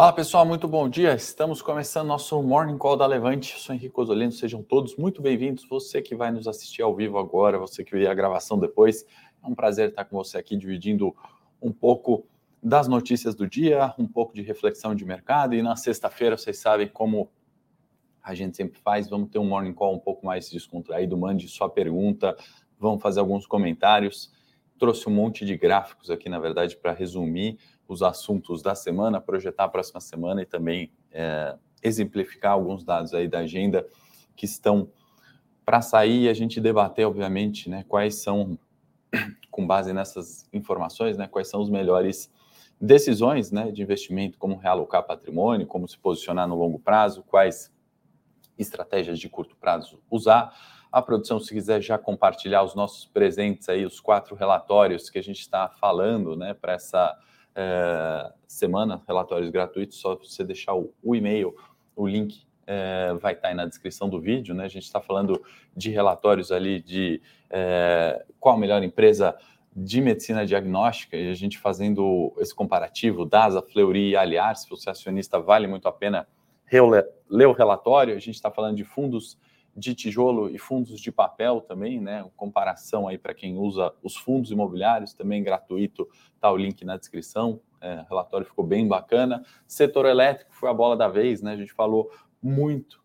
Fala pessoal, muito bom dia. Estamos começando nosso Morning Call da Levante. Eu sou Henrique Osolino, sejam todos muito bem-vindos. Você que vai nos assistir ao vivo agora, você que vê a gravação depois, é um prazer estar com você aqui dividindo um pouco das notícias do dia, um pouco de reflexão de mercado. E na sexta-feira, vocês sabem como a gente sempre faz, vamos ter um Morning Call um pouco mais descontraído. Mande sua pergunta, vamos fazer alguns comentários. Trouxe um monte de gráficos aqui, na verdade, para resumir os assuntos da semana, projetar a próxima semana e também é, exemplificar alguns dados aí da agenda que estão para sair e a gente debater, obviamente, né, quais são, com base nessas informações, né, quais são os melhores decisões né, de investimento, como realocar patrimônio, como se posicionar no longo prazo, quais estratégias de curto prazo usar. A produção, se quiser já compartilhar os nossos presentes aí, os quatro relatórios que a gente está falando né, para essa é, semana, relatórios gratuitos, só você deixar o, o e-mail, o link é, vai estar tá aí na descrição do vídeo, né? A gente está falando de relatórios ali de é, qual a melhor empresa de medicina diagnóstica e a gente fazendo esse comparativo, DASA, Fleury e Aliar, se você é acionista, vale muito a pena ler o relatório. A gente está falando de fundos de tijolo e fundos de papel também, né? Comparação aí para quem usa os fundos imobiliários, também gratuito, tá o link na descrição. É, relatório ficou bem bacana. Setor elétrico foi a bola da vez, né? A gente falou muito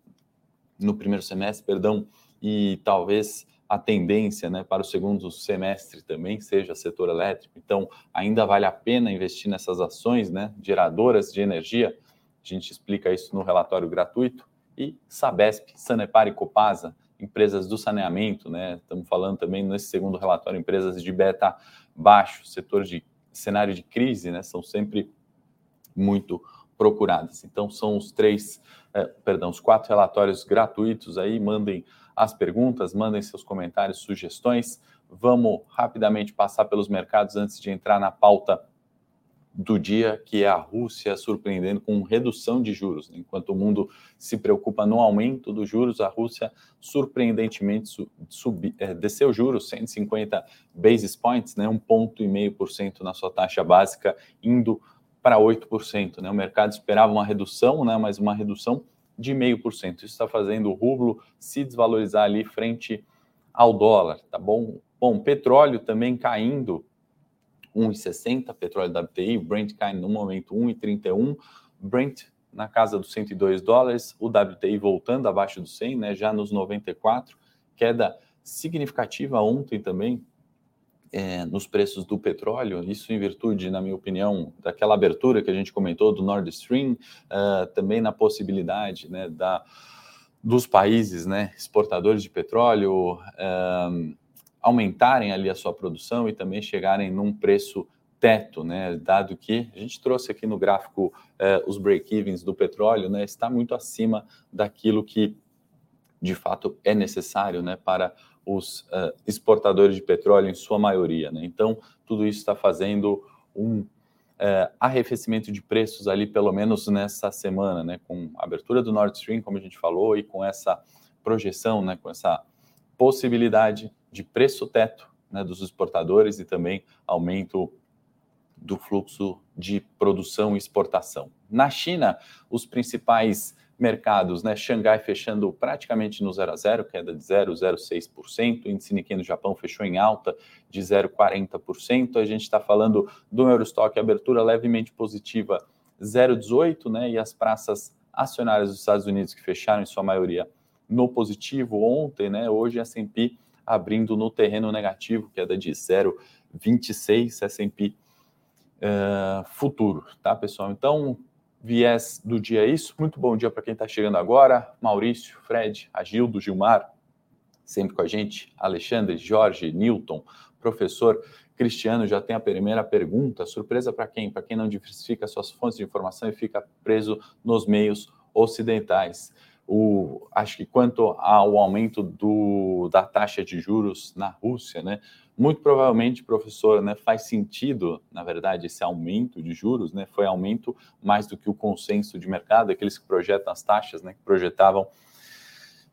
no primeiro semestre, perdão, e talvez a tendência né, para o segundo semestre também seja setor elétrico. Então, ainda vale a pena investir nessas ações né, geradoras de energia. A gente explica isso no relatório gratuito e Sabesp, Sanepar e Copasa, empresas do saneamento, né? Estamos falando também nesse segundo relatório, empresas de beta baixo, setor de cenário de crise, né? São sempre muito procuradas. Então são os três, eh, perdão, os quatro relatórios gratuitos aí. Mandem as perguntas, mandem seus comentários, sugestões. Vamos rapidamente passar pelos mercados antes de entrar na pauta do dia, que é a Rússia surpreendendo com redução de juros. Né? Enquanto o mundo se preocupa no aumento dos juros, a Rússia surpreendentemente sub, é, desceu juros 150 basis points, né? um ponto e meio por cento na sua taxa básica, indo para 8%. Né? O mercado esperava uma redução, né? mas uma redução de meio por cento. Isso está fazendo o rublo se desvalorizar ali frente ao dólar, tá bom? Bom, petróleo também caindo 1,60, petróleo WTI, Brent cai no momento 1,31, Brent na casa dos 102 dólares, o WTI voltando abaixo do 100, né, já nos 94, queda significativa ontem também é, nos preços do petróleo, isso em virtude, na minha opinião, daquela abertura que a gente comentou do Nord Stream, uh, também na possibilidade né, da, dos países né, exportadores de petróleo uh, aumentarem ali a sua produção e também chegarem num preço teto, né? Dado que a gente trouxe aqui no gráfico eh, os break-evens do petróleo, né? Está muito acima daquilo que de fato é necessário, né? Para os uh, exportadores de petróleo em sua maioria, né? Então tudo isso está fazendo um uh, arrefecimento de preços ali, pelo menos nessa semana, né? Com a abertura do Nord Stream, como a gente falou, e com essa projeção, né? Com essa possibilidade de preço teto né, dos exportadores e também aumento do fluxo de produção e exportação. Na China, os principais mercados, né, Xangai fechando praticamente no 0 a 0, queda de 0,06%, índice Nikkei no Japão fechou em alta de 0,40%, a gente está falando do Eurostock, abertura levemente positiva 0,18%, né, e as praças acionárias dos Estados Unidos que fecharam em sua maioria no positivo ontem, né, hoje a S&P abrindo no terreno negativo, queda de 0,26 S&P uh, futuro, tá, pessoal? Então, viés do dia é isso. Muito bom dia para quem está chegando agora. Maurício, Fred, Agildo, Gilmar, sempre com a gente. Alexandre, Jorge, Newton, professor Cristiano já tem a primeira pergunta. Surpresa para quem? Para quem não diversifica suas fontes de informação e fica preso nos meios ocidentais o, acho que quanto ao aumento do, da taxa de juros na Rússia, né, muito provavelmente, professor, né, faz sentido, na verdade, esse aumento de juros, né, foi aumento mais do que o consenso de mercado, aqueles que projetam as taxas, né, que projetavam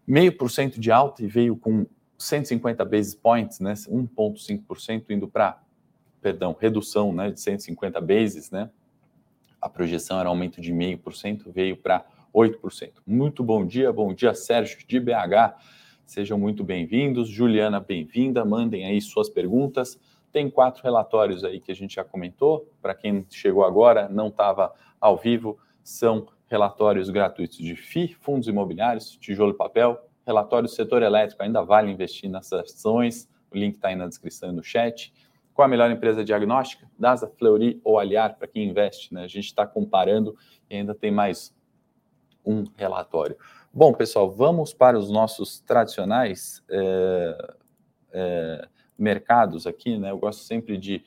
meio por cento de alta e veio com 150 basis points, né, 1,5% indo para, perdão, redução, né, de 150 bases, né, A projeção era aumento de 0,5%, veio para 8%. Muito bom dia, bom dia, Sérgio de BH. Sejam muito bem-vindos. Juliana, bem-vinda. Mandem aí suas perguntas. Tem quatro relatórios aí que a gente já comentou. Para quem chegou agora, não estava ao vivo, são relatórios gratuitos de FI, fundos imobiliários, tijolo e papel, relatório do setor elétrico, ainda vale investir nessas ações, o link está aí na descrição e no chat. Qual a melhor empresa diagnóstica? DASA, Fleury ou Aliar, para quem investe, né? A gente está comparando e ainda tem mais um relatório. Bom, pessoal, vamos para os nossos tradicionais é, é, mercados aqui, né? Eu gosto sempre de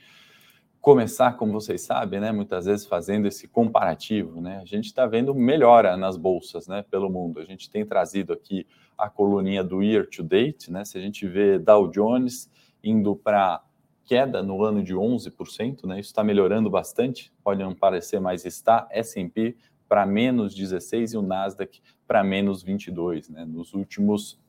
começar, como vocês sabem, né, muitas vezes fazendo esse comparativo, né? A gente está vendo melhora nas bolsas, né, pelo mundo. A gente tem trazido aqui a coluninha do year to date, né? Se a gente vê Dow Jones indo para queda no ano de 11%, né? Isso está melhorando bastante, pode não parecer, mas está. S&P para menos 16 e o Nasdaq para menos 22, né? Nos últimos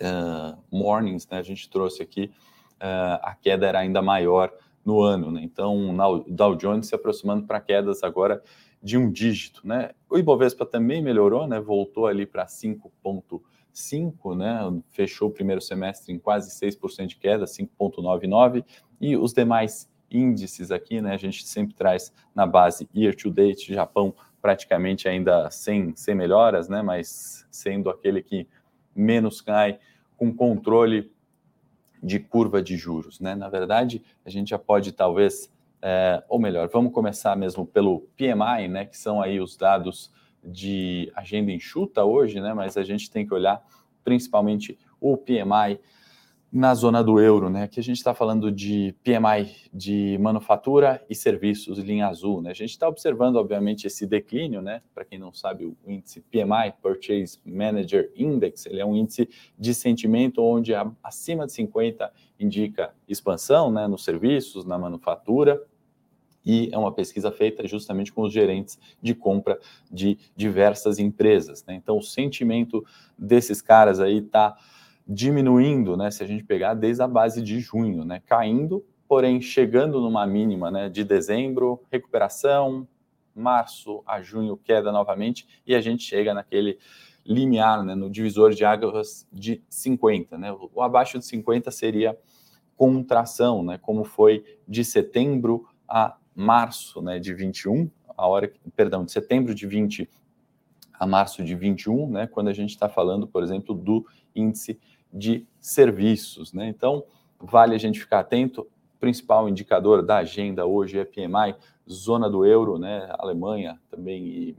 uh, mornings, né? A gente trouxe aqui uh, a queda era ainda maior no ano, né? Então, o Dow Jones se aproximando para quedas agora de um dígito, né? O Ibovespa também melhorou, né? Voltou ali para 5,5, né? Fechou o primeiro semestre em quase 6% de queda, 5,99, e os demais índices aqui, né? A gente sempre traz na base year to date, Japão praticamente ainda sem, sem melhoras, né? Mas sendo aquele que menos cai, com controle de curva de juros, né? Na verdade, a gente já pode talvez, é, ou melhor, vamos começar mesmo pelo PMI, né? Que são aí os dados de agenda enxuta hoje, né? Mas a gente tem que olhar principalmente o PMI na zona do euro, né? Que a gente está falando de PMI de manufatura e serviços, linha azul, né? A gente está observando, obviamente, esse declínio, né? Para quem não sabe, o índice PMI, Purchase Manager Index, ele é um índice de sentimento onde acima de 50 indica expansão, né? Nos serviços, na manufatura, e é uma pesquisa feita justamente com os gerentes de compra de diversas empresas. Né? Então, o sentimento desses caras aí está diminuindo, né, se a gente pegar desde a base de junho, né, caindo, porém chegando numa mínima, né, de dezembro, recuperação, março a junho queda novamente e a gente chega naquele limiar, né, no divisor de águas de 50, né? O abaixo de 50 seria contração, né, como foi de setembro a março, né, de 21, a hora, perdão, de setembro de 20 a março de 21, né, quando a gente está falando, por exemplo, do índice de serviços. Né? Então, vale a gente ficar atento. Principal indicador da agenda hoje é PMI, zona do euro, né? Alemanha também e,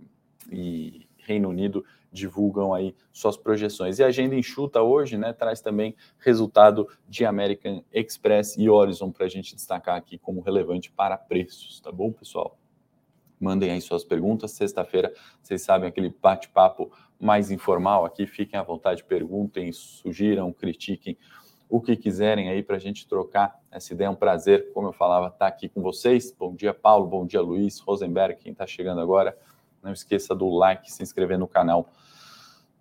e Reino Unido divulgam aí suas projeções. E a agenda enxuta hoje, né, traz também resultado de American Express e Horizon para a gente destacar aqui como relevante para preços, tá bom, pessoal? Mandem aí suas perguntas. Sexta-feira, vocês sabem, aquele bate-papo mais informal aqui. Fiquem à vontade, perguntem, sugiram, critiquem o que quiserem aí para a gente trocar essa ideia. É um prazer, como eu falava, estar tá aqui com vocês. Bom dia, Paulo. Bom dia, Luiz, Rosenberg, quem está chegando agora. Não esqueça do like, se inscrever no canal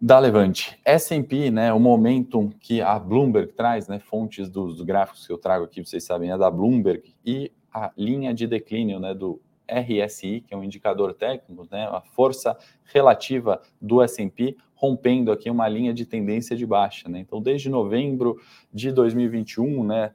da Levante. S&P, né, o momentum que a Bloomberg traz, né, fontes dos gráficos que eu trago aqui, vocês sabem, é da Bloomberg, e a linha de declínio, né, do RSI, que é um indicador técnico, né, a força relativa do S&P rompendo aqui uma linha de tendência de baixa, né? Então, desde novembro de 2021, né,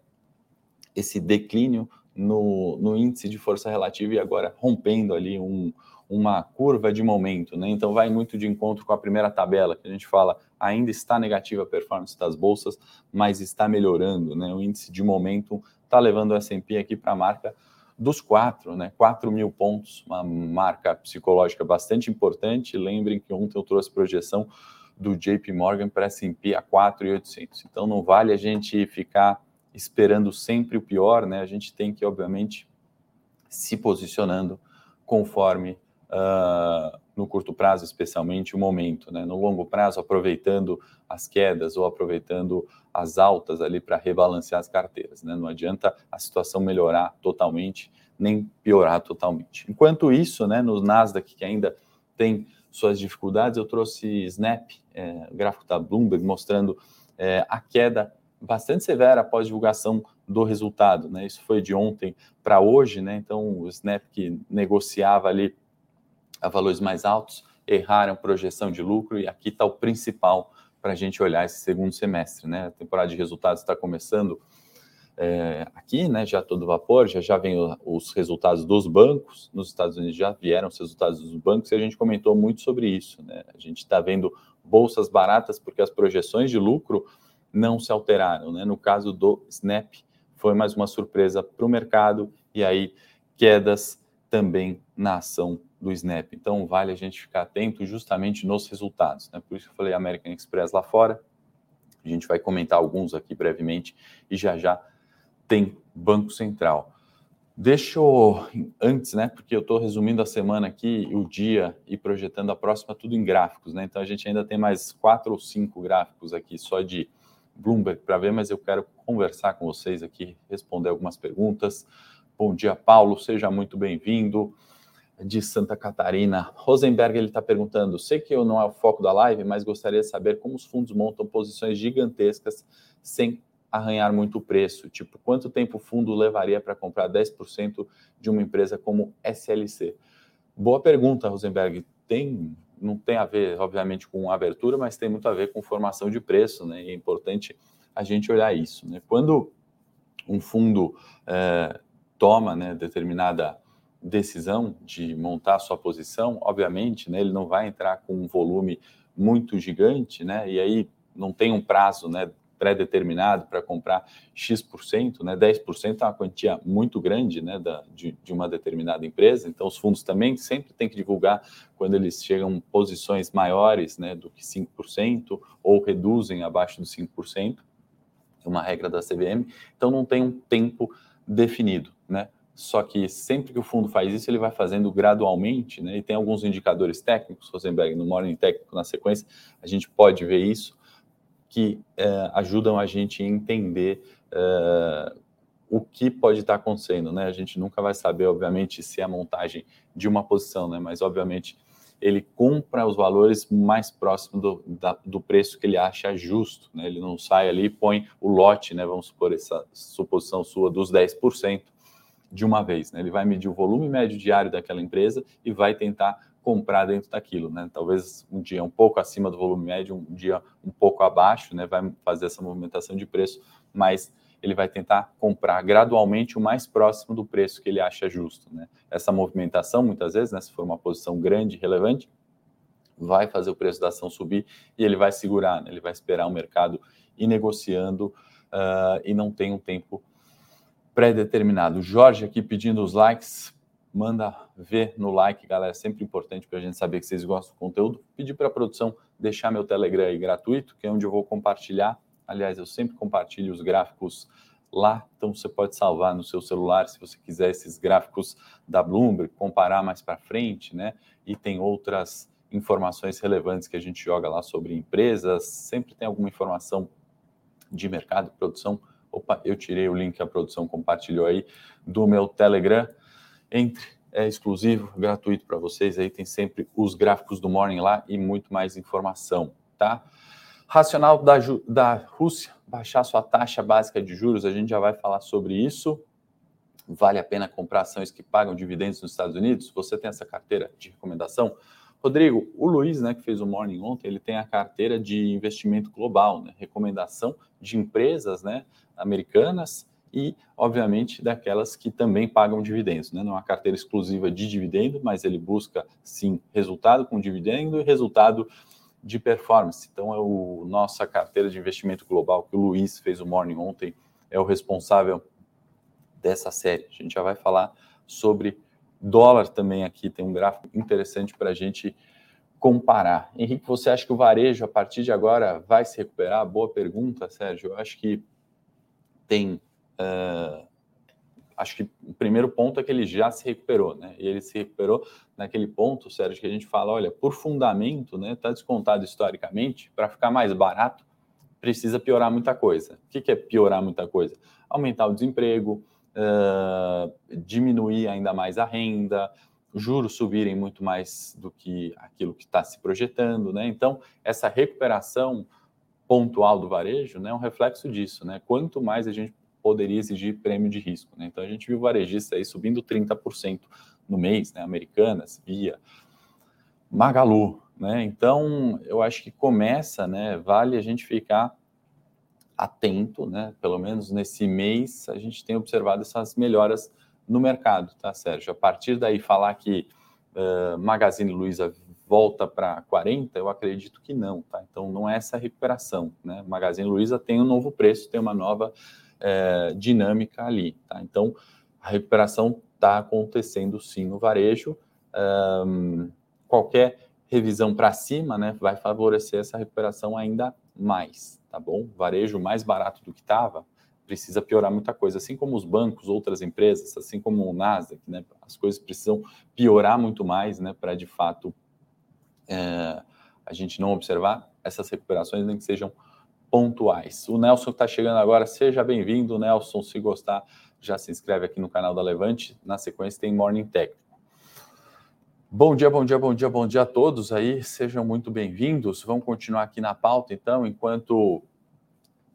esse declínio no, no índice de força relativa e agora rompendo ali um, uma curva de momento, né? Então, vai muito de encontro com a primeira tabela que a gente fala, ainda está negativa a performance das bolsas, mas está melhorando, né? O índice de momento está levando o S&P aqui para a marca dos quatro, né? 4 mil pontos, uma marca psicológica bastante importante. Lembrem que ontem eu trouxe projeção do JP Morgan para S&P a 4,800. Então não vale a gente ficar esperando sempre o pior, né? A gente tem que, obviamente, se posicionando conforme uh, no curto prazo, especialmente, o momento, né? No longo prazo, aproveitando as quedas ou aproveitando as altas ali para rebalancear as carteiras, né? Não adianta a situação melhorar totalmente, nem piorar totalmente. Enquanto isso, né, no Nasdaq, que ainda tem suas dificuldades, eu trouxe Snap, é, gráfico da Bloomberg, mostrando é, a queda bastante severa após divulgação do resultado, né? Isso foi de ontem para hoje, né? Então o Snap que negociava ali a valores mais altos erraram projeção de lucro e aqui está o principal para a gente olhar esse segundo semestre, né? A temporada de resultados está começando é, aqui, né? Já todo vapor, já já vem os resultados dos bancos nos Estados Unidos já vieram os resultados dos bancos e a gente comentou muito sobre isso, né? A gente está vendo bolsas baratas porque as projeções de lucro não se alteraram. Né? No caso do Snap, foi mais uma surpresa para o mercado e aí quedas também na ação do Snap. Então vale a gente ficar atento justamente nos resultados. Né? Por isso que eu falei American Express lá fora. A gente vai comentar alguns aqui brevemente e já já tem Banco Central. Deixa eu, antes, né, porque eu estou resumindo a semana aqui, o dia e projetando a próxima tudo em gráficos, né? Então a gente ainda tem mais quatro ou cinco gráficos aqui só de Bloomberg para ver, mas eu quero conversar com vocês aqui, responder algumas perguntas. Bom dia, Paulo, seja muito bem-vindo. De Santa Catarina. Rosenberg ele está perguntando: sei que eu não é o foco da live, mas gostaria de saber como os fundos montam posições gigantescas sem arranhar muito o preço. Tipo, quanto tempo o fundo levaria para comprar 10% de uma empresa como SLC? Boa pergunta, Rosenberg. Tem não tem a ver, obviamente, com abertura, mas tem muito a ver com formação de preço, né? E é importante a gente olhar isso. Né? Quando um fundo é, toma né, determinada decisão de montar a sua posição, obviamente, né, ele não vai entrar com um volume muito gigante, né? E aí não tem um prazo, né? pré-determinado para comprar X%, né, 10% é uma quantia muito grande né, da, de, de, uma determinada empresa, então os fundos também sempre têm que divulgar quando eles chegam posições maiores né, do que 5% ou reduzem abaixo dos 5%, uma regra da CVM, então não tem um tempo definido, né? Só que sempre que o fundo faz isso, ele vai fazendo gradualmente, né? E tem alguns indicadores técnicos, Rosenberg, no Morning Técnico, na sequência, a gente pode ver isso que é, ajudam a gente a entender é, o que pode estar acontecendo, né? A gente nunca vai saber, obviamente, se é a montagem de uma posição, né? Mas, obviamente, ele compra os valores mais próximos do, da, do preço que ele acha justo, né? Ele não sai ali e põe o lote, né? Vamos supor essa suposição sua dos 10% de uma vez, né? Ele vai medir o volume médio diário daquela empresa e vai tentar comprar dentro daquilo, né? Talvez um dia um pouco acima do volume médio, um dia um pouco abaixo, né? Vai fazer essa movimentação de preço, mas ele vai tentar comprar gradualmente o mais próximo do preço que ele acha justo, né? Essa movimentação, muitas vezes, né, se for uma posição grande, relevante, vai fazer o preço da ação subir e ele vai segurar, né? ele vai esperar o mercado ir negociando uh, e não tem um tempo pré-determinado. Jorge aqui pedindo os likes manda ver no like, galera. É sempre importante para a gente saber que vocês gostam do conteúdo. Pedir para a produção deixar meu Telegram aí gratuito, que é onde eu vou compartilhar. Aliás, eu sempre compartilho os gráficos lá, então você pode salvar no seu celular se você quiser esses gráficos da Bloomberg, comparar mais para frente, né? E tem outras informações relevantes que a gente joga lá sobre empresas. Sempre tem alguma informação de mercado, produção. Opa, eu tirei o link que a produção compartilhou aí do meu Telegram entre, é exclusivo, gratuito para vocês. Aí tem sempre os gráficos do Morning lá e muito mais informação, tá? Racional da, da Rússia baixar sua taxa básica de juros, a gente já vai falar sobre isso. Vale a pena comprar ações que pagam dividendos nos Estados Unidos? Você tem essa carteira de recomendação? Rodrigo, o Luiz, né, que fez o Morning ontem, ele tem a carteira de investimento global, né, recomendação de empresas, né, americanas e, obviamente, daquelas que também pagam dividendos. Né? Não é uma carteira exclusiva de dividendo, mas ele busca, sim, resultado com dividendo e resultado de performance. Então, é o nossa carteira de investimento global que o Luiz fez o morning ontem, é o responsável dessa série. A gente já vai falar sobre dólar também aqui, tem um gráfico interessante para a gente comparar. Henrique, você acha que o varejo, a partir de agora, vai se recuperar? Boa pergunta, Sérgio. Eu acho que tem Uh, acho que o primeiro ponto é que ele já se recuperou, né? E ele se recuperou naquele ponto, Sérgio, que a gente fala, olha, por fundamento, né? Está descontado historicamente, para ficar mais barato, precisa piorar muita coisa. O que, que é piorar muita coisa? Aumentar o desemprego, uh, diminuir ainda mais a renda, juros subirem muito mais do que aquilo que está se projetando, né? Então, essa recuperação pontual do varejo, né, é um reflexo disso, né? Quanto mais a gente poderia exigir prêmio de risco, né? Então a gente viu varejista aí subindo 30% no mês, né? Americanas, Via, Magalu, né? Então eu acho que começa, né? Vale a gente ficar atento, né? Pelo menos nesse mês a gente tem observado essas melhoras no mercado, tá, Sérgio? A partir daí falar que uh, Magazine Luiza volta para 40, eu acredito que não, tá? Então não é essa recuperação, né? Magazine Luiza tem um novo preço, tem uma nova uh, dinâmica ali, tá? Então a recuperação está acontecendo sim no varejo. Um, qualquer revisão para cima, né, vai favorecer essa recuperação ainda mais, tá bom? Varejo mais barato do que estava, precisa piorar muita coisa, assim como os bancos, outras empresas, assim como o Nasdaq, né? As coisas precisam piorar muito mais, né? Para de fato é, a gente não observar essas recuperações, nem que sejam pontuais. O Nelson está chegando agora, seja bem-vindo, Nelson. Se gostar, já se inscreve aqui no canal da Levante. Na sequência tem Morning Tech. Bom dia, bom dia, bom dia, bom dia a todos aí. Sejam muito bem-vindos. Vamos continuar aqui na pauta, então, enquanto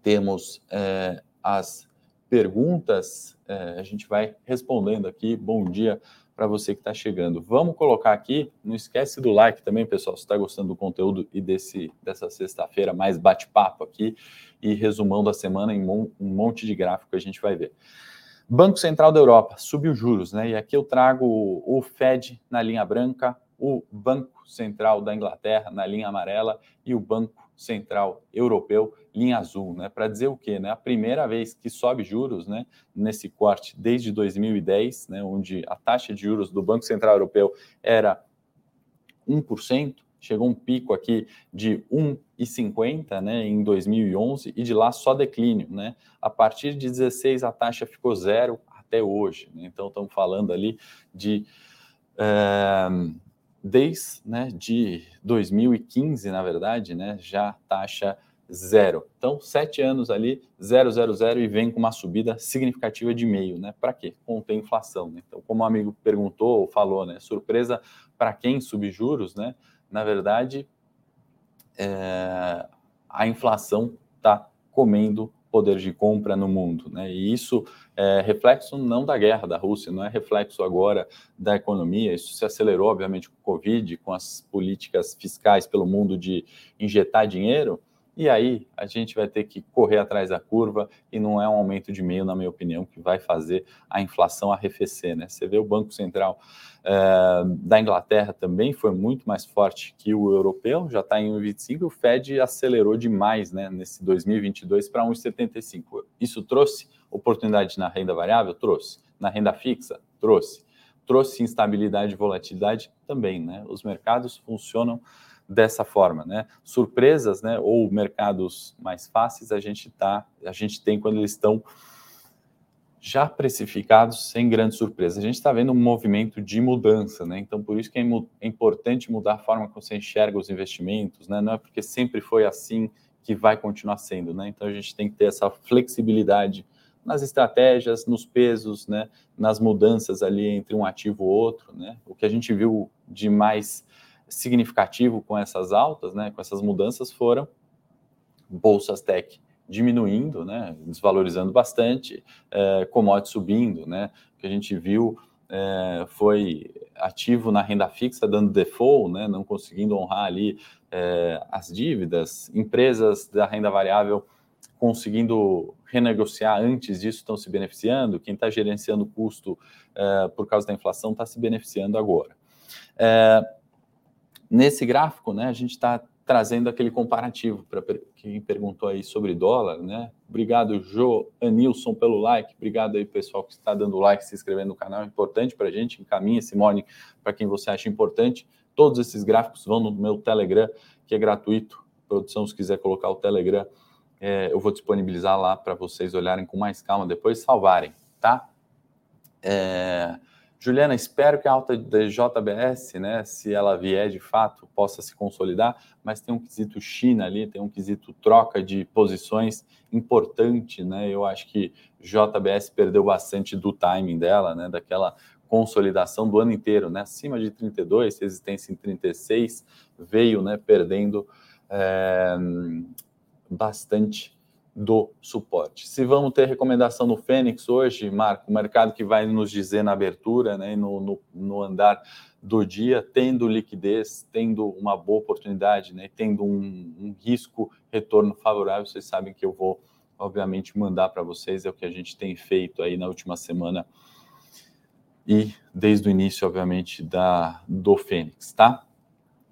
temos é, as perguntas, é, a gente vai respondendo aqui. Bom dia para você que está chegando. Vamos colocar aqui, não esquece do like também, pessoal, se está gostando do conteúdo e desse, dessa sexta-feira mais bate-papo aqui e resumão da semana em um monte de gráfico que a gente vai ver. Banco Central da Europa subiu juros, né? E aqui eu trago o Fed na linha branca, o Banco Central da Inglaterra na linha amarela e o Banco Central Europeu, linha azul, né? Para dizer o quê? Né? A primeira vez que sobe juros, né? Nesse corte desde 2010, né? Onde a taxa de juros do Banco Central Europeu era 1%, chegou um pico aqui de 1,50 né, em 2011 e de lá só declínio. Né? A partir de 16 a taxa ficou zero até hoje. Né? Então estamos falando ali de é, desde né, de 2015, na verdade, né, já taxa zero. Então, sete anos ali, zero, zero, zero, e vem com uma subida significativa de meio, né? Para quê? Conter inflação. Né? Então, como o amigo perguntou ou falou, né? Surpresa para quem subjuros, né? Na verdade, é, a inflação está comendo poder de compra no mundo. Né? E isso é reflexo não da guerra da Rússia, não é reflexo agora da economia. Isso se acelerou, obviamente, com o Covid, com as políticas fiscais pelo mundo de injetar dinheiro. E aí a gente vai ter que correr atrás da curva e não é um aumento de meio, na minha opinião, que vai fazer a inflação arrefecer. Né? Você vê o Banco Central é, da Inglaterra também foi muito mais forte que o europeu, já está em 1,25, o Fed acelerou demais né, nesse 2022 para 1,75. Isso trouxe oportunidade na renda variável? Trouxe. Na renda fixa? Trouxe. Trouxe instabilidade e volatilidade? Também. Né? Os mercados funcionam dessa forma, né? Surpresas, né? Ou mercados mais fáceis a gente tá, a gente tem quando eles estão já precificados sem grande surpresa. A gente está vendo um movimento de mudança, né? Então, por isso que é, é importante mudar a forma como você enxerga os investimentos, né? Não é porque sempre foi assim que vai continuar sendo, né? Então, a gente tem que ter essa flexibilidade nas estratégias, nos pesos, né? Nas mudanças ali entre um ativo e outro, né? O que a gente viu de mais significativo com essas altas, né, com essas mudanças, foram bolsas tech diminuindo, né, desvalorizando bastante, é, commodities subindo, né, que a gente viu é, foi ativo na renda fixa dando default, né, não conseguindo honrar ali é, as dívidas, empresas da renda variável conseguindo renegociar antes disso estão se beneficiando, quem está gerenciando custo é, por causa da inflação está se beneficiando agora. É, Nesse gráfico, né, a gente está trazendo aquele comparativo para quem perguntou aí sobre dólar, né? Obrigado, Jo Anilson, pelo like. Obrigado aí, pessoal, que está dando like, se inscrevendo no canal. É importante para a gente. Encaminhe esse morning para quem você acha importante. Todos esses gráficos vão no meu Telegram, que é gratuito. Produção, se quiser colocar o Telegram, é, eu vou disponibilizar lá para vocês olharem com mais calma, depois salvarem, tá? É, Juliana, espero que a alta da JBS, né, se ela vier de fato, possa se consolidar, mas tem um quesito China ali, tem um quesito troca de posições importante, né? Eu acho que JBS perdeu bastante do timing dela, né, daquela consolidação do ano inteiro, né, acima de 32, resistência em 36, veio, né, perdendo é, bastante do suporte. Se vamos ter recomendação no Fênix hoje, Marco, o mercado que vai nos dizer na abertura, né, no, no, no andar do dia, tendo liquidez, tendo uma boa oportunidade, né, tendo um, um risco retorno favorável, vocês sabem que eu vou, obviamente, mandar para vocês, é o que a gente tem feito aí na última semana e desde o início, obviamente, da, do Fênix, tá?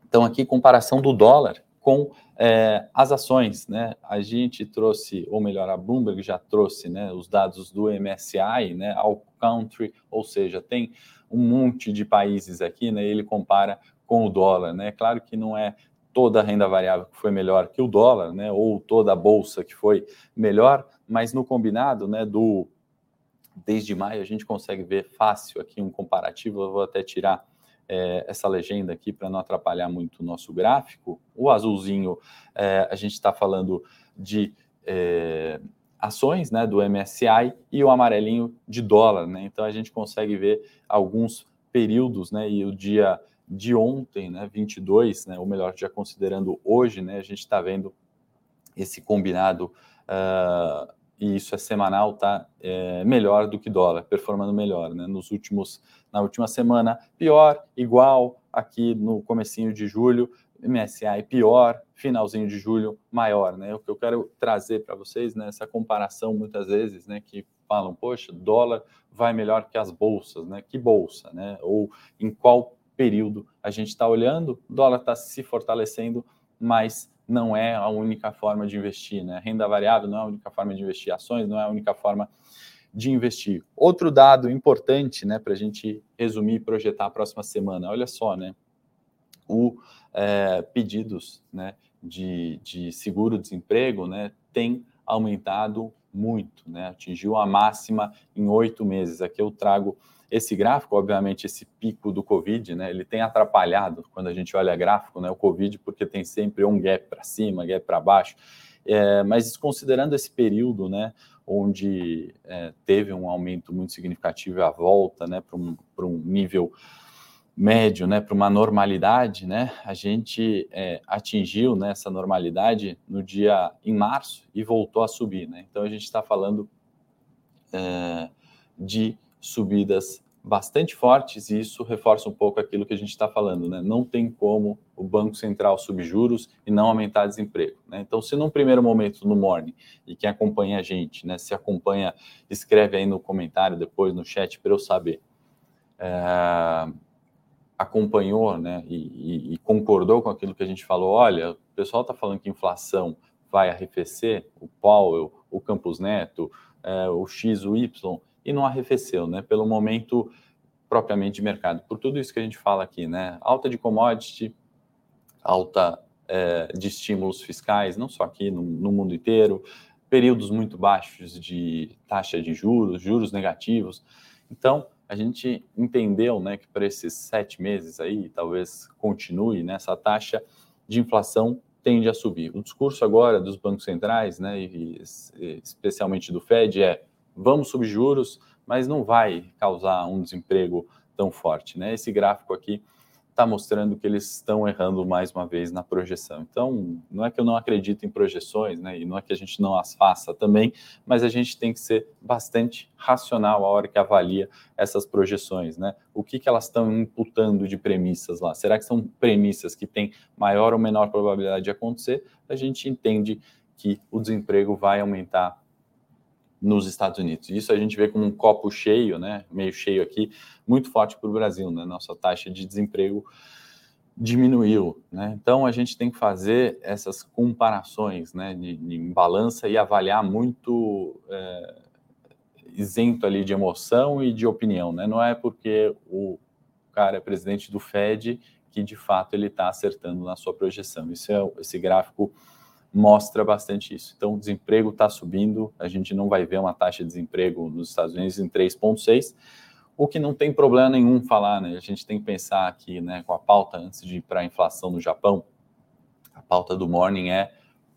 Então, aqui, comparação do dólar com é, as ações, né? A gente trouxe, ou melhor, a Bloomberg já trouxe, né, os dados do MSI, né, ao country, ou seja, tem um monte de países aqui, né? Ele compara com o dólar, né? Claro que não é toda a renda variável que foi melhor que o dólar, né? Ou toda a bolsa que foi melhor, mas no combinado, né? Do desde maio a gente consegue ver fácil aqui um comparativo. Eu vou até tirar é, essa legenda aqui para não atrapalhar muito o nosso gráfico. O azulzinho, é, a gente está falando de é, ações né, do MSCI e o amarelinho de dólar. Né? Então a gente consegue ver alguns períodos, né, e o dia de ontem, né, 22, né, ou melhor, já considerando hoje, né, a gente está vendo esse combinado uh, e isso é semanal, tá é, melhor do que dólar, performando melhor, né? Nos últimos, na última semana, pior, igual, aqui no comecinho de julho, MSI pior, finalzinho de julho maior, né? O que eu quero trazer para vocês, né, essa comparação muitas vezes, né, que falam, poxa, dólar vai melhor que as bolsas, né? Que bolsa, né? Ou em qual período a gente está olhando, o dólar está se fortalecendo, mas não é a única forma de investir, né? Renda variável não é a única forma de investir, ações não é a única forma de investir. Outro dado importante, né, para a gente resumir e projetar a próxima semana, olha só, né? O é, pedidos, né, de, de seguro-desemprego, né, tem aumentado muito, né? Atingiu a máxima em oito meses. Aqui eu trago esse gráfico, obviamente, esse pico do Covid, né, ele tem atrapalhado quando a gente olha gráfico, né, o Covid, porque tem sempre um gap para cima, gap para baixo. É, mas considerando esse período, né, onde é, teve um aumento muito significativo a volta, né, para um, um nível médio, né, para uma normalidade, né, a gente é, atingiu né, essa normalidade no dia em março e voltou a subir, né. Então a gente está falando é, de subidas bastante fortes e isso reforça um pouco aquilo que a gente está falando, né? Não tem como o Banco Central subir juros e não aumentar desemprego, né? Então, se num primeiro momento no morning e quem acompanha a gente, né, se acompanha, escreve aí no comentário depois no chat para eu saber, é, acompanhou, né, e, e, concordou com aquilo que a gente falou. Olha, o pessoal está falando que inflação vai arrefecer, o Powell, o Campos Neto, é, o X, o Y e não arrefeceu, né? Pelo momento propriamente de mercado. Por tudo isso que a gente fala aqui, né? Alta de commodity, alta é, de estímulos fiscais, não só aqui, no, no, mundo inteiro, períodos muito baixos de taxa de juros, juros negativos. Então, a gente entendeu né, que para esses sete meses aí, talvez continue, né, essa taxa de inflação tende a subir. O discurso agora dos bancos centrais, né, e especialmente do Fed, é vamos subir juros, mas não vai causar um desemprego tão forte. Né? Esse gráfico aqui está mostrando que eles estão errando mais uma vez na projeção. Então, não é que eu não acredito em projeções, né? E não é que a gente não as faça também, mas a gente tem que ser bastante racional a hora que avalia essas projeções, né? O que, que elas estão imputando de premissas lá? Será que são premissas que têm maior ou menor probabilidade de acontecer? A gente entende que o desemprego vai aumentar nos Estados Unidos. Isso a gente vê como um copo cheio, né, meio cheio aqui, muito forte para o Brasil, né? Nossa taxa de desemprego diminuiu, né? Então a gente tem que fazer essas comparações, né, de, de balança e avaliar muito é, isento ali de emoção e de opinião, né? Não é porque o cara é presidente do Fed que de fato ele está acertando na sua projeção. Isso é esse gráfico mostra bastante isso. Então, o desemprego está subindo, a gente não vai ver uma taxa de desemprego nos Estados Unidos em 3,6, o que não tem problema nenhum falar, né? A gente tem que pensar aqui, né, com a pauta antes de ir para a inflação no Japão, a pauta do morning é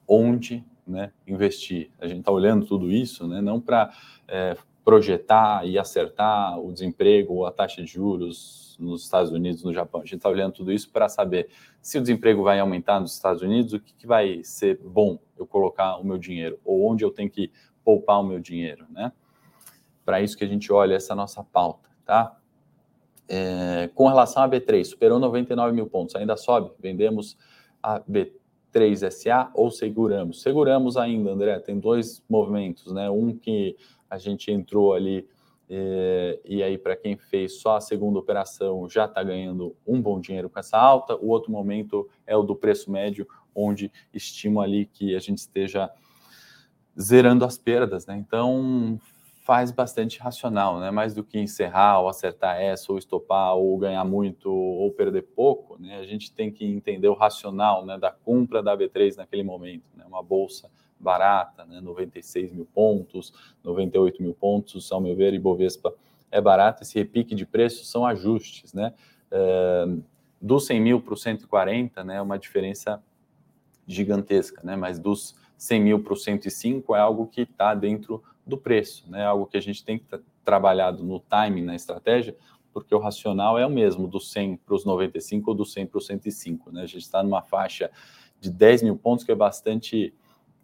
onde né, investir. A gente está olhando tudo isso, né, não para é, projetar e acertar o desemprego, a taxa de juros nos Estados Unidos, no Japão. A gente está olhando tudo isso para saber se o desemprego vai aumentar nos Estados Unidos, o que, que, vai ser bom eu colocar o meu dinheiro, ou onde eu tenho que poupar o meu dinheiro, né? Para isso que a gente olha essa nossa pauta, tá? É, com relação à B3, superou 99 mil pontos, ainda sobe, vendemos a B3SA ou seguramos? Seguramos ainda, André, tem dois movimentos, né? Um que a gente entrou ali é, e aí, para quem fez só a segunda operação, já está ganhando um bom dinheiro com essa alta. O outro momento é o do preço médio, onde estimo ali que a gente esteja zerando as perdas, né? Então, faz bastante racional, né? Mais do que encerrar ou acertar essa, ou estopar, ou ganhar muito, ou perder pouco, né? A gente tem que entender o racional, né? Da compra da B3 naquele momento, né? Uma bolsa barata, né? 96 mil pontos, 98 mil pontos, ao meu ver, Ibovespa é barata. Esse repique de preços são ajustes, né? É, dos 100 mil para o 140, né? Uma diferença gigantesca, né? Mas dos 100 mil para o 105 é algo que está dentro do preço, né? Algo que a gente tem trabalhado no timing, na estratégia, porque o racional é o mesmo, do 100 para os 95 ou do 100 para os 105, né? A gente está numa faixa de 10 mil pontos que é bastante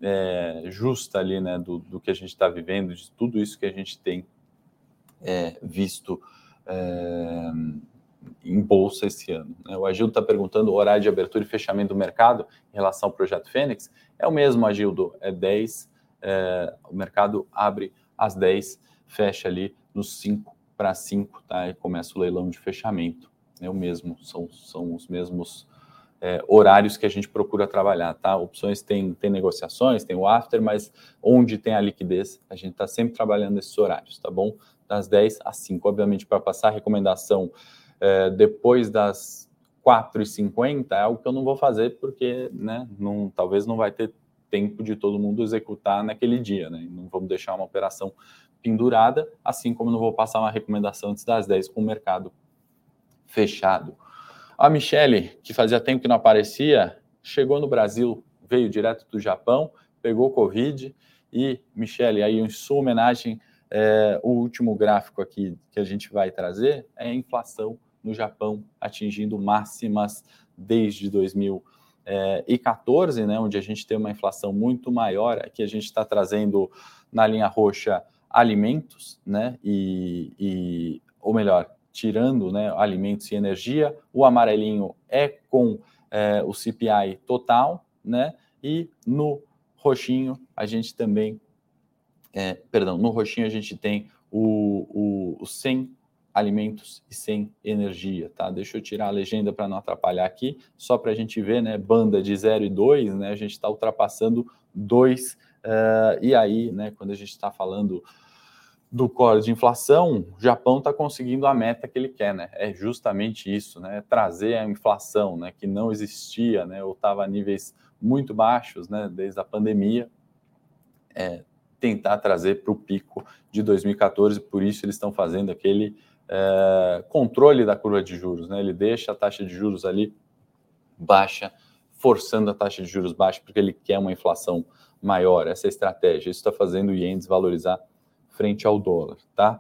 é, justa ali, né? Do, do que a gente está vivendo, de tudo isso que a gente tem é, visto é, em bolsa esse ano. Né? O Agildo está perguntando o horário de abertura e fechamento do mercado em relação ao projeto Fênix. É o mesmo, Agildo, é 10 é, o mercado abre às 10, fecha ali nos 5 para 5, tá? E começa o leilão de fechamento. É o mesmo, são, são os mesmos é, horários que a gente procura trabalhar, tá? Opções tem, tem negociações, tem o after, mas onde tem a liquidez, a gente está sempre trabalhando esses horários, tá bom? Das 10 às 5. Obviamente, para passar a recomendação é, depois das 4h50 é algo que eu não vou fazer, porque né, não, talvez não vai ter tempo de todo mundo executar naquele dia, né? Não vamos deixar uma operação pendurada, assim como não vou passar uma recomendação antes das 10 com o mercado fechado. A Michele, que fazia tempo que não aparecia, chegou no Brasil, veio direto do Japão, pegou Covid e, Michele, aí em sua homenagem, é, o último gráfico aqui que a gente vai trazer é a inflação no Japão atingindo máximas desde 2000 é, 14, né, onde a gente tem uma inflação muito maior, aqui a gente está trazendo na linha roxa alimentos, né, e, e, ou melhor, tirando né, alimentos e energia, o amarelinho é com é, o CPI total, né, e no roxinho a gente também, é, perdão, no roxinho a gente tem o, o, o 100 alimentos e sem energia, tá? Deixa eu tirar a legenda para não atrapalhar aqui, só para a gente ver, né? Banda de 0 e 2, né? A gente está ultrapassando 2, uh, eh, e aí, né? Quando a gente está falando do core de inflação, o Japão está conseguindo a meta que ele quer, né? É justamente isso, né? Trazer a inflação, né? Que não existia, né? Ou estava a níveis muito baixos, né? Desde a pandemia, é, tentar trazer para o pico de 2014, por isso eles estão fazendo aquele é, controle da curva de juros, né? Ele deixa a taxa de juros ali baixa, forçando a taxa de juros baixa, porque ele quer uma inflação maior. Essa é a estratégia. Isso está fazendo o ien desvalorizar frente ao dólar, tá?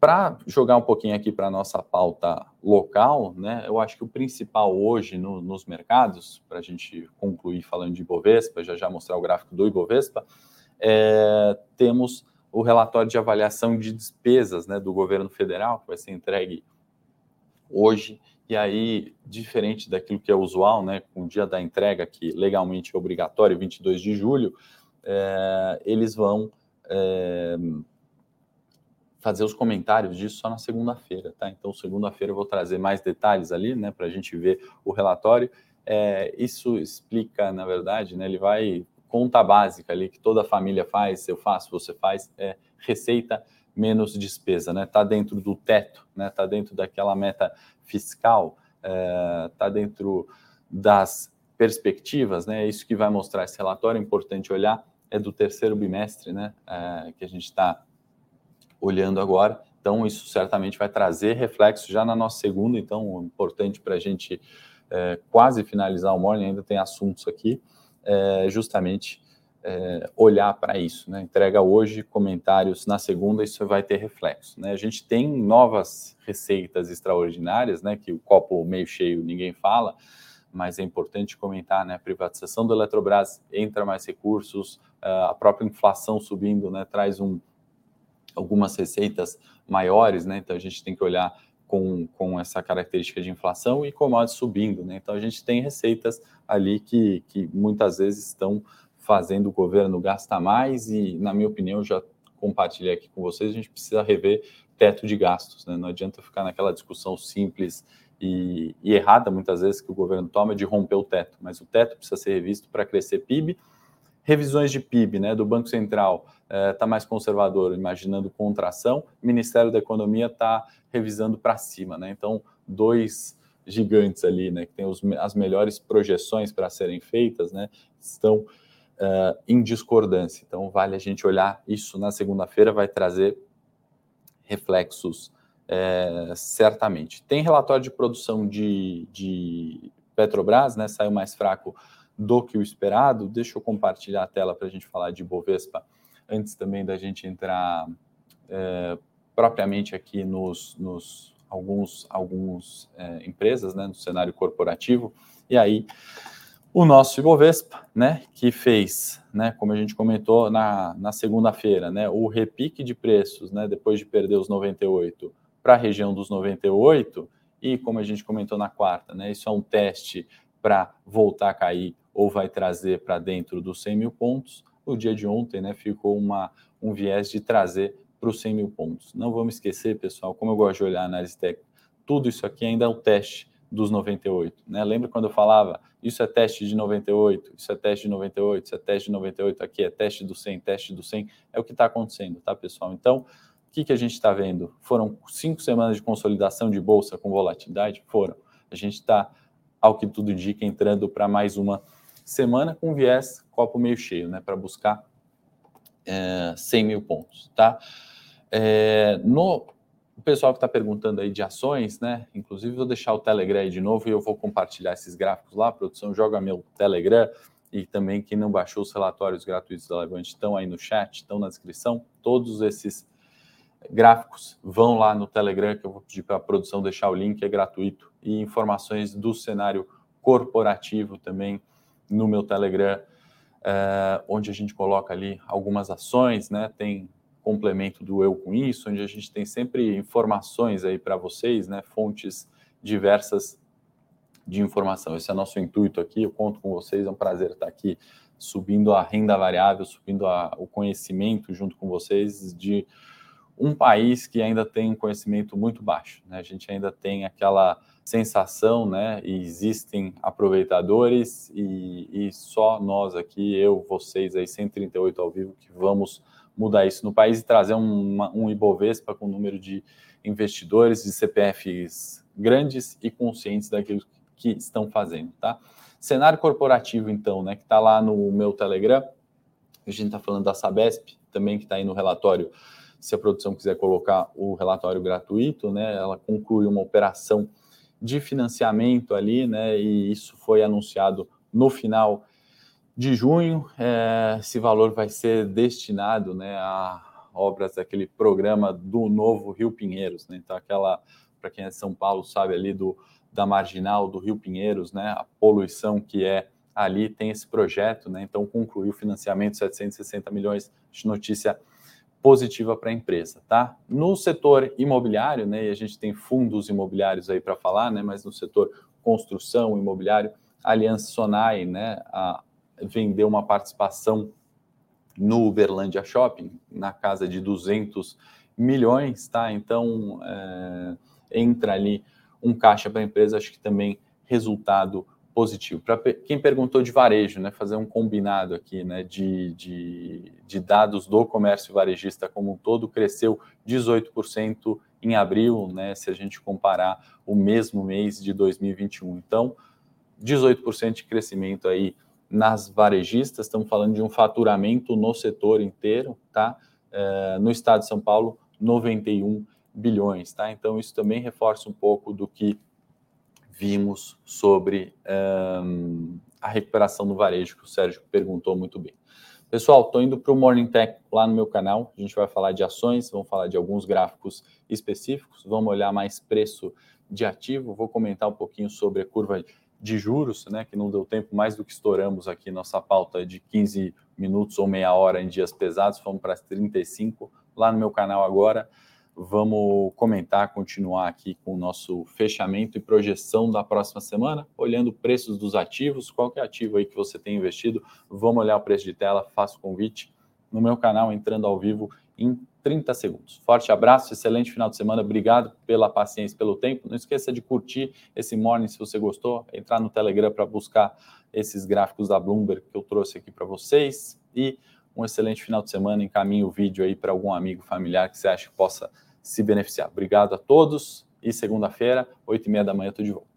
Para jogar um pouquinho aqui para a nossa pauta local, né? Eu acho que o principal hoje no, nos mercados, para a gente concluir falando de Ibovespa, já já mostrar o gráfico do Ibovespa, é, temos o relatório de avaliação de despesas né, do governo federal, que vai ser entregue hoje, e aí, diferente daquilo que é usual, né, com o dia da entrega, que legalmente é obrigatório, 22 de julho, é, eles vão é, fazer os comentários disso só na segunda-feira, tá? Então, segunda-feira eu vou trazer mais detalhes ali, né, para a gente ver o relatório. É, isso explica, na verdade, né, ele vai conta básica ali que toda família faz, eu faço, você faz, é receita menos despesa, né? Está dentro do teto, né? Está dentro daquela meta fiscal, é, dentro das perspectivas, né? É isso que vai mostrar esse relatório. É importante olhar é do terceiro bimestre, né? É, que a gente está olhando agora. Então, isso certamente vai trazer reflexo já na nossa segunda. Então, importante para a gente é, quase finalizar o morning, ainda tem assuntos aqui é, justamente é, olhar para isso, né? Entrega hoje, comentários na segunda, isso vai ter reflexo, né? A gente tem novas receitas extraordinárias, né? Que o copo meio cheio ninguém fala, mas é importante comentar, né? A privatização do Eletrobras entra mais recursos, a própria inflação subindo, né? Traz um, algumas receitas maiores, né? Então a gente tem que olhar com, com essa característica de inflação e commodities subindo, né? Então a gente tem receitas ali que, que muitas vezes estão fazendo o governo gastar mais e, na minha opinião, já compartilhei aqui com vocês, a gente precisa rever teto de gastos, né? Não adianta ficar naquela discussão simples e, e, errada, muitas vezes, que o governo toma de romper o teto, mas o teto precisa ser revisto para crescer PIB. Revisões de PIB, né, do Banco Central está eh, mais conservador, imaginando contração, o Ministério da Economia está revisando para cima, né? Então, dois gigantes ali, né, que têm as melhores projeções para serem feitas, né, estão uh, em discordância. Então, vale a gente olhar isso na segunda-feira, vai trazer reflexos é, certamente. Tem relatório de produção de, de Petrobras, né? Saiu mais fraco do que o esperado. Deixa eu compartilhar a tela para a gente falar de Bovespa antes também da gente entrar é, propriamente aqui nos, nos alguns, alguns é, empresas, né? No cenário corporativo. E aí o nosso Ibovespa, né, que fez, né, como a gente comentou na, na segunda-feira, né, o repique de preços, né, depois de perder os 98 para a região dos 98, e como a gente comentou na quarta, né, isso é um teste para voltar a cair ou vai trazer para dentro dos 100 mil pontos. O dia de ontem, né, ficou uma, um viés de trazer para os 100 mil pontos. Não vamos esquecer, pessoal, como eu gosto de olhar a análise técnica, tudo isso aqui ainda é um teste dos 98. Né? Lembra quando eu falava, isso é teste de 98, isso é teste de 98, isso é teste de 98, aqui é teste do 100, teste do 100, é o que está acontecendo, tá, pessoal? Então, o que, que a gente está vendo? Foram cinco semanas de consolidação de bolsa com volatilidade? Foram. A gente está, ao que tudo indica, entrando para mais uma semana com viés copo meio cheio, né, para buscar é, eh, 100 mil pontos, tá? É, no o pessoal que está perguntando aí de ações, né? Inclusive, vou deixar o Telegram aí de novo e eu vou compartilhar esses gráficos lá. A produção joga meu Telegram e também quem não baixou os relatórios gratuitos da Levante estão aí no chat, estão na descrição. Todos esses gráficos vão lá no Telegram, que eu vou pedir para a produção deixar o link, é gratuito. E informações do cenário corporativo também no meu Telegram, é, onde a gente coloca ali algumas ações, né? Tem complemento do Eu com Isso, onde a gente tem sempre informações aí para vocês, né, fontes diversas de informação. Esse é nosso intuito aqui, eu conto com vocês, é um prazer estar aqui subindo a renda variável, subindo a, o conhecimento junto com vocês de um país que ainda tem um conhecimento muito baixo. Né? A gente ainda tem aquela sensação, né? E existem aproveitadores e, e, só nós aqui, eu, vocês aí, 138 ao vivo, que vamos mudar isso no país e trazer uma, um Ibovespa com número de investidores, de CPFs grandes e conscientes daquilo que estão fazendo, tá? Cenário corporativo, então, né, que está lá no meu Telegram, a gente está falando da Sabesp, também que está aí no relatório, se a produção quiser colocar o relatório gratuito, né, ela conclui uma operação de financiamento ali, né, e isso foi anunciado no final de junho. É, esse valor vai ser destinado né, a obras daquele programa do novo Rio Pinheiros. Né? Então, aquela, para quem é de São Paulo, sabe ali do, da marginal do Rio Pinheiros, né? a poluição que é ali, tem esse projeto. Né? Então, concluiu o financiamento, 760 milhões de notícia positiva para a empresa, tá? No setor imobiliário, né, e a gente tem fundos imobiliários aí para falar, né, mas no setor construção imobiliário, a Aliança Sonai, né, a, vendeu uma participação no Uberlândia Shopping, na casa de 200 milhões, tá? Então, é, entra ali um caixa para a empresa, acho que também resultado positivo. Para quem perguntou de varejo, né, fazer um combinado aqui né, de, de, de, dados do comércio varejista como um todo, cresceu 18% em abril, né, se a gente comparar o mesmo mês de 2021. Então, 18% de crescimento aí nas varejistas, estamos falando de um faturamento no setor inteiro, tá? É, no estado de São Paulo, 91 bilhões, tá? Então, isso também reforça um pouco do que vimos sobre um, a recuperação do varejo, que o Sérgio perguntou muito bem. Pessoal, estou indo para o Morning Tech lá no meu canal. A gente vai falar de ações, vamos falar de alguns gráficos específicos, vamos olhar mais preço de ativo, vou comentar um pouquinho sobre a curva de juros, né, que não deu tempo mais do que estouramos aqui nossa pauta de 15 minutos ou meia hora em dias pesados, fomos para 35 lá no meu canal agora. Vamos comentar, continuar aqui com o nosso fechamento e projeção da próxima semana, olhando preços dos ativos, qual que é ativo aí que você tem investido. Vamos olhar o preço de tela, faço convite no meu canal, entrando ao vivo em 30 segundos. Forte abraço, excelente final de semana, obrigado pela paciência, pelo tempo. Não esqueça de curtir esse morning se você gostou, entrar no Telegram para buscar esses gráficos da Bloomberg que eu trouxe aqui para vocês e um excelente final de semana. Encaminhe o vídeo aí para algum amigo familiar que você acha que possa se beneficiar. Obrigado a todos e segunda-feira, oito e meia da manhã, estou de volta.